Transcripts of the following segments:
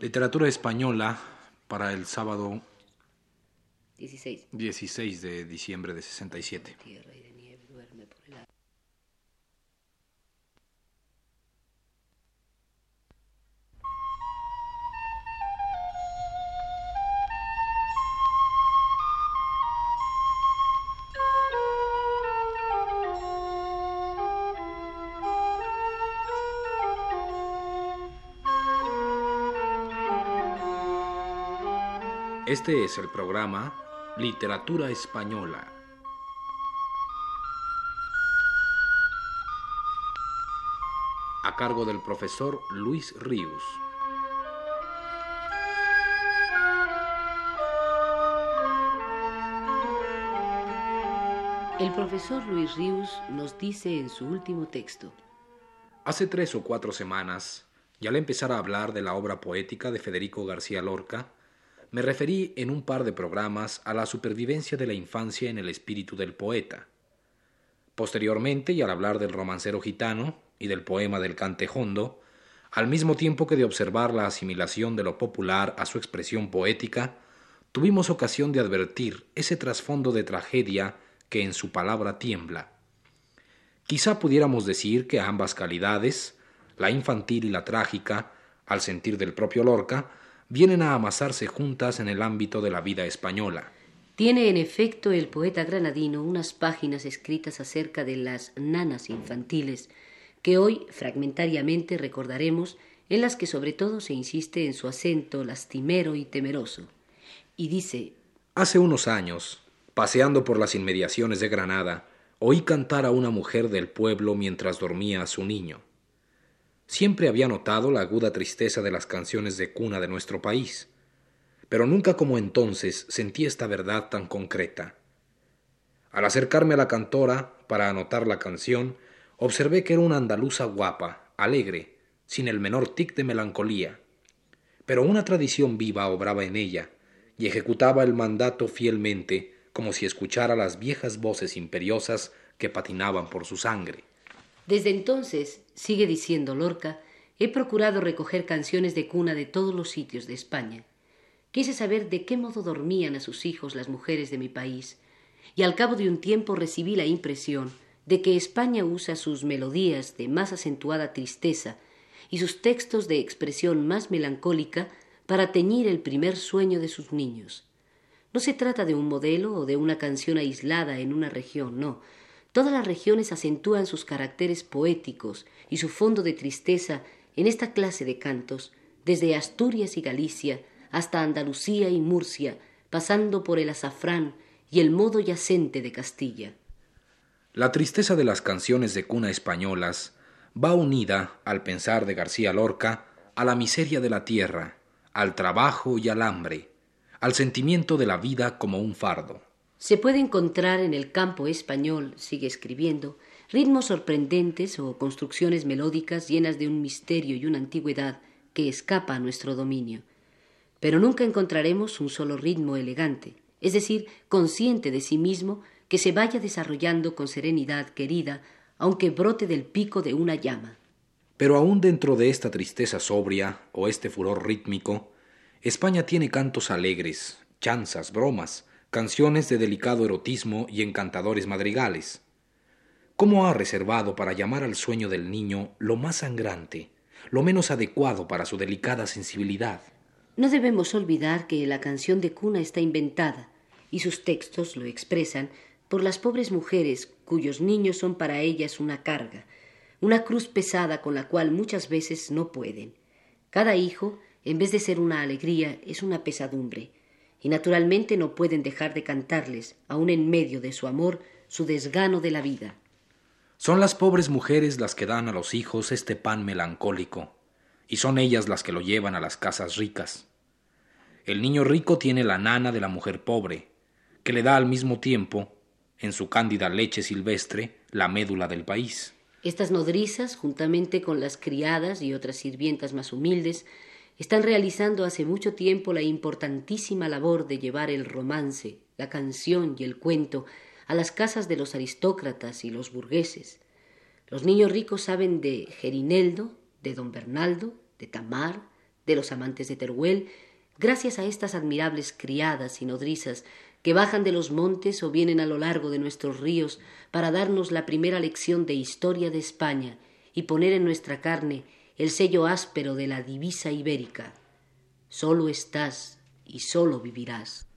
Literatura española para el sábado 16. 16 de diciembre de 67. Este es el programa Literatura Española. A cargo del profesor Luis Ríos. El profesor Luis Ríos nos dice en su último texto, Hace tres o cuatro semanas, y al empezar a hablar de la obra poética de Federico García Lorca, me referí en un par de programas a la supervivencia de la infancia en el espíritu del poeta. Posteriormente, y al hablar del romancero gitano y del poema del cantejondo, al mismo tiempo que de observar la asimilación de lo popular a su expresión poética, tuvimos ocasión de advertir ese trasfondo de tragedia que en su palabra tiembla. Quizá pudiéramos decir que ambas calidades, la infantil y la trágica, al sentir del propio Lorca, vienen a amasarse juntas en el ámbito de la vida española. Tiene en efecto el poeta granadino unas páginas escritas acerca de las nanas infantiles que hoy fragmentariamente recordaremos, en las que sobre todo se insiste en su acento lastimero y temeroso. Y dice, Hace unos años, paseando por las inmediaciones de Granada, oí cantar a una mujer del pueblo mientras dormía a su niño. Siempre había notado la aguda tristeza de las canciones de cuna de nuestro país, pero nunca como entonces sentí esta verdad tan concreta. Al acercarme a la cantora para anotar la canción, observé que era una andaluza guapa, alegre, sin el menor tic de melancolía. Pero una tradición viva obraba en ella, y ejecutaba el mandato fielmente, como si escuchara las viejas voces imperiosas que patinaban por su sangre. Desde entonces, sigue diciendo Lorca, he procurado recoger canciones de cuna de todos los sitios de España. Quise saber de qué modo dormían a sus hijos las mujeres de mi país, y al cabo de un tiempo recibí la impresión de que España usa sus melodías de más acentuada tristeza y sus textos de expresión más melancólica para teñir el primer sueño de sus niños. No se trata de un modelo o de una canción aislada en una región, no. Todas las regiones acentúan sus caracteres poéticos y su fondo de tristeza en esta clase de cantos, desde Asturias y Galicia hasta Andalucía y Murcia, pasando por el azafrán y el modo yacente de Castilla. La tristeza de las canciones de cuna españolas va unida, al pensar de García Lorca, a la miseria de la tierra, al trabajo y al hambre, al sentimiento de la vida como un fardo. Se puede encontrar en el campo español, sigue escribiendo, ritmos sorprendentes o construcciones melódicas llenas de un misterio y una antigüedad que escapa a nuestro dominio. Pero nunca encontraremos un solo ritmo elegante, es decir, consciente de sí mismo, que se vaya desarrollando con serenidad querida, aunque brote del pico de una llama. Pero aún dentro de esta tristeza sobria o este furor rítmico, España tiene cantos alegres, chanzas, bromas, canciones de delicado erotismo y encantadores madrigales. ¿Cómo ha reservado para llamar al sueño del niño lo más sangrante, lo menos adecuado para su delicada sensibilidad? No debemos olvidar que la canción de cuna está inventada, y sus textos lo expresan, por las pobres mujeres cuyos niños son para ellas una carga, una cruz pesada con la cual muchas veces no pueden. Cada hijo, en vez de ser una alegría, es una pesadumbre, y naturalmente no pueden dejar de cantarles, aun en medio de su amor, su desgano de la vida. Son las pobres mujeres las que dan a los hijos este pan melancólico, y son ellas las que lo llevan a las casas ricas. El niño rico tiene la nana de la mujer pobre, que le da al mismo tiempo, en su cándida leche silvestre, la médula del país. Estas nodrizas, juntamente con las criadas y otras sirvientas más humildes, están realizando hace mucho tiempo la importantísima labor de llevar el romance, la canción y el cuento a las casas de los aristócratas y los burgueses. Los niños ricos saben de Gerineldo, de don Bernaldo, de Tamar, de los amantes de Teruel, gracias a estas admirables criadas y nodrizas que bajan de los montes o vienen a lo largo de nuestros ríos para darnos la primera lección de historia de España y poner en nuestra carne el sello áspero de la divisa ibérica. Solo estás y solo vivirás.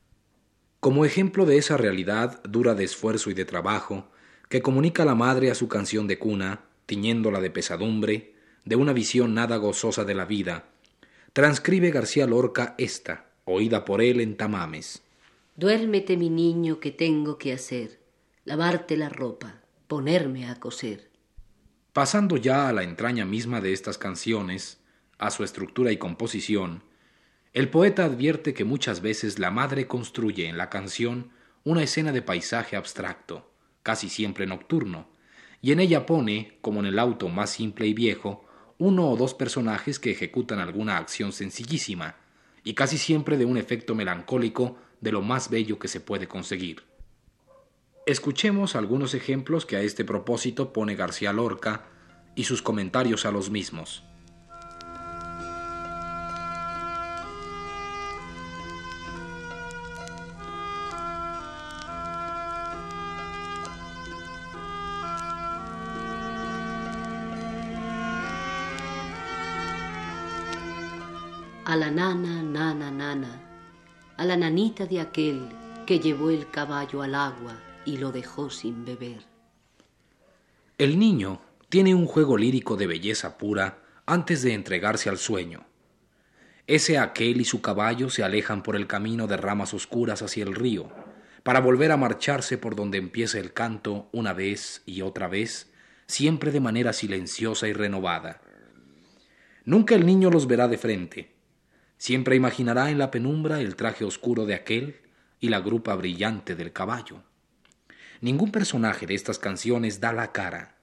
Como ejemplo de esa realidad dura de esfuerzo y de trabajo, que comunica la madre a su canción de cuna, tiñéndola de pesadumbre, de una visión nada gozosa de la vida, transcribe García Lorca esta, oída por él en Tamames. Duérmete, mi niño, que tengo que hacer, lavarte la ropa, ponerme a coser. Pasando ya a la entraña misma de estas canciones, a su estructura y composición, el poeta advierte que muchas veces la madre construye en la canción una escena de paisaje abstracto, casi siempre nocturno, y en ella pone, como en el auto más simple y viejo, uno o dos personajes que ejecutan alguna acción sencillísima y casi siempre de un efecto melancólico de lo más bello que se puede conseguir. Escuchemos algunos ejemplos que a este propósito pone García Lorca y sus comentarios a los mismos. a la nana, nana, nana, a la nanita de aquel que llevó el caballo al agua y lo dejó sin beber. El niño tiene un juego lírico de belleza pura antes de entregarse al sueño. Ese aquel y su caballo se alejan por el camino de ramas oscuras hacia el río, para volver a marcharse por donde empieza el canto una vez y otra vez, siempre de manera silenciosa y renovada. Nunca el niño los verá de frente, Siempre imaginará en la penumbra el traje oscuro de aquel y la grupa brillante del caballo. Ningún personaje de estas canciones da la cara.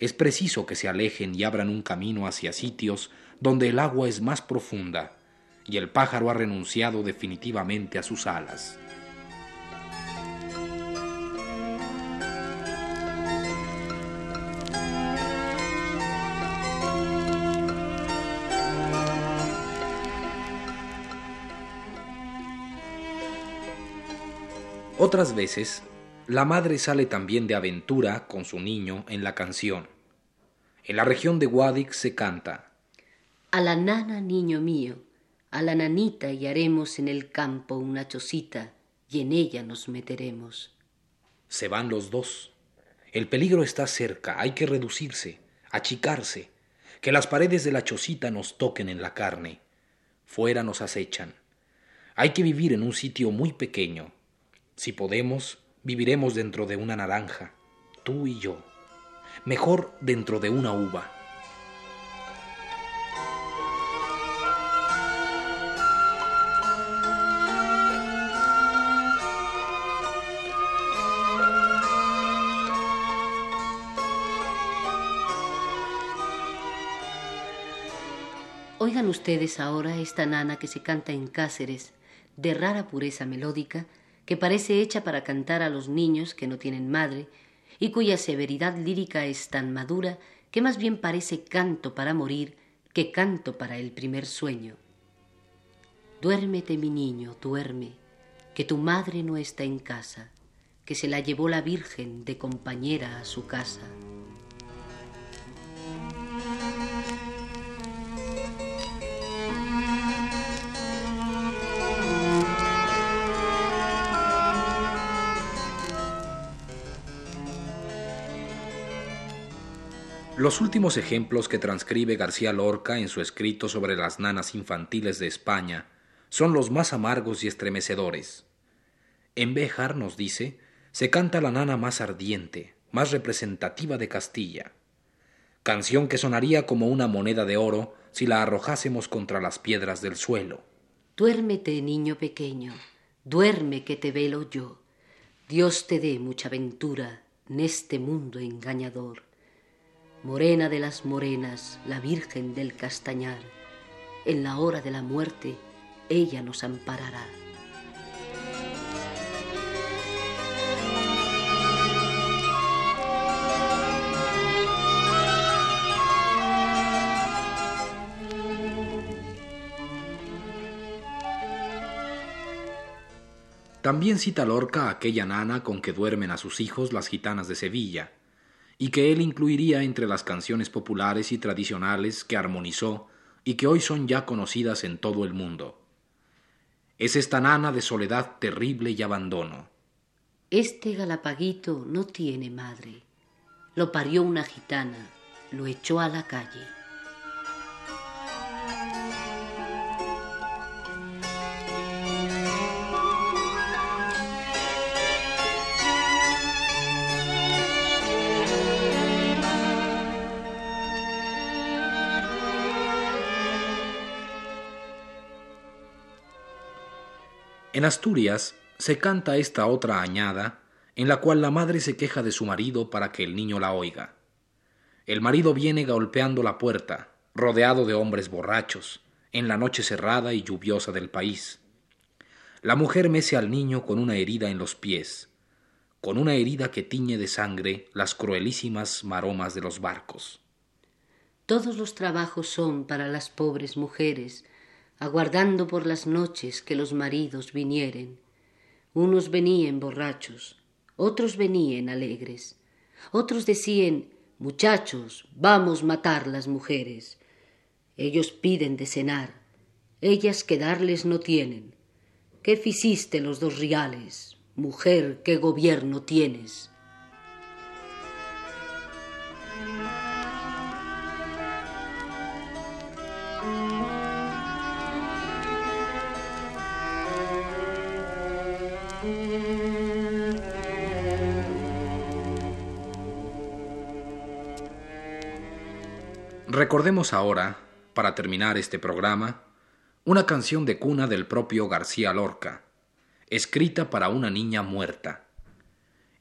Es preciso que se alejen y abran un camino hacia sitios donde el agua es más profunda y el pájaro ha renunciado definitivamente a sus alas. Otras veces, la madre sale también de aventura con su niño en la canción. En la región de Guadix se canta A la nana, niño mío, a la nanita y haremos en el campo una chocita y en ella nos meteremos. Se van los dos. El peligro está cerca, hay que reducirse, achicarse, que las paredes de la chocita nos toquen en la carne. Fuera nos acechan. Hay que vivir en un sitio muy pequeño, si podemos, viviremos dentro de una naranja, tú y yo. Mejor dentro de una uva. Oigan ustedes ahora esta nana que se canta en Cáceres, de rara pureza melódica, que parece hecha para cantar a los niños que no tienen madre, y cuya severidad lírica es tan madura que más bien parece canto para morir que canto para el primer sueño. Duérmete, mi niño, duerme, que tu madre no está en casa, que se la llevó la Virgen de compañera a su casa. Los últimos ejemplos que transcribe García Lorca en su escrito sobre las nanas infantiles de España son los más amargos y estremecedores. En Béjar, nos dice, se canta la nana más ardiente, más representativa de Castilla, canción que sonaría como una moneda de oro si la arrojásemos contra las piedras del suelo. Duérmete, niño pequeño, duerme que te velo yo. Dios te dé mucha ventura en este mundo engañador morena de las morenas, la Virgen del Castañar, en la hora de la muerte, ella nos amparará. También cita Lorca aquella nana con que duermen a sus hijos las gitanas de Sevilla, y que él incluiría entre las canciones populares y tradicionales que armonizó y que hoy son ya conocidas en todo el mundo. Es esta nana de soledad terrible y abandono. Este galapaguito no tiene madre. Lo parió una gitana, lo echó a la calle. En Asturias se canta esta otra añada en la cual la madre se queja de su marido para que el niño la oiga. El marido viene golpeando la puerta, rodeado de hombres borrachos, en la noche cerrada y lluviosa del país. La mujer mece al niño con una herida en los pies, con una herida que tiñe de sangre las cruelísimas maromas de los barcos. Todos los trabajos son para las pobres mujeres, aguardando por las noches que los maridos vinieren. Unos venían borrachos, otros venían alegres, otros decían Muchachos, vamos matar las mujeres. Ellos piden de cenar, ellas que darles no tienen. ¿Qué ficiste los dos reales? Mujer, ¿qué gobierno tienes? Recordemos ahora, para terminar este programa, una canción de cuna del propio García Lorca, escrita para una niña muerta,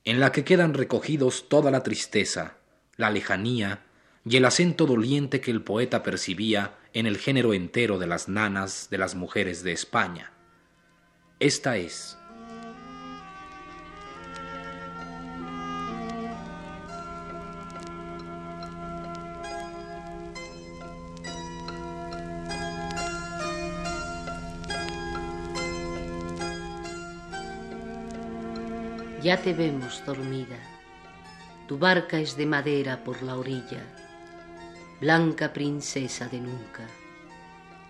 en la que quedan recogidos toda la tristeza, la lejanía y el acento doliente que el poeta percibía en el género entero de las nanas de las mujeres de España. Esta es Ya te vemos dormida. Tu barca es de madera por la orilla. Blanca princesa de nunca,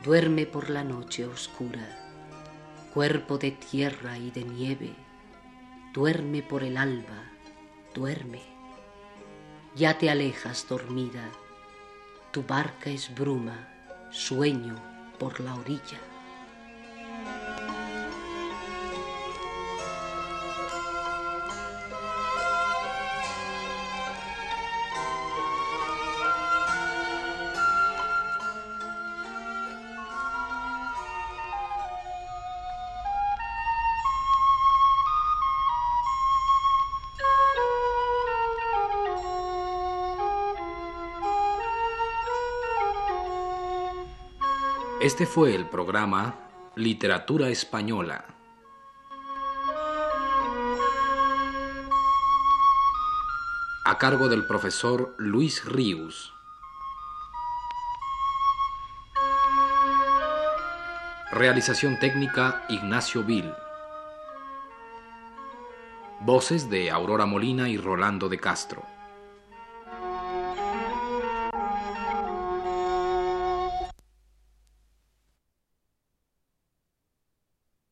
duerme por la noche oscura. Cuerpo de tierra y de nieve, duerme por el alba, duerme. Ya te alejas dormida. Tu barca es bruma, sueño por la orilla. Este fue el programa Literatura Española. A cargo del profesor Luis Ríos. Realización técnica Ignacio Vil. Voces de Aurora Molina y Rolando de Castro.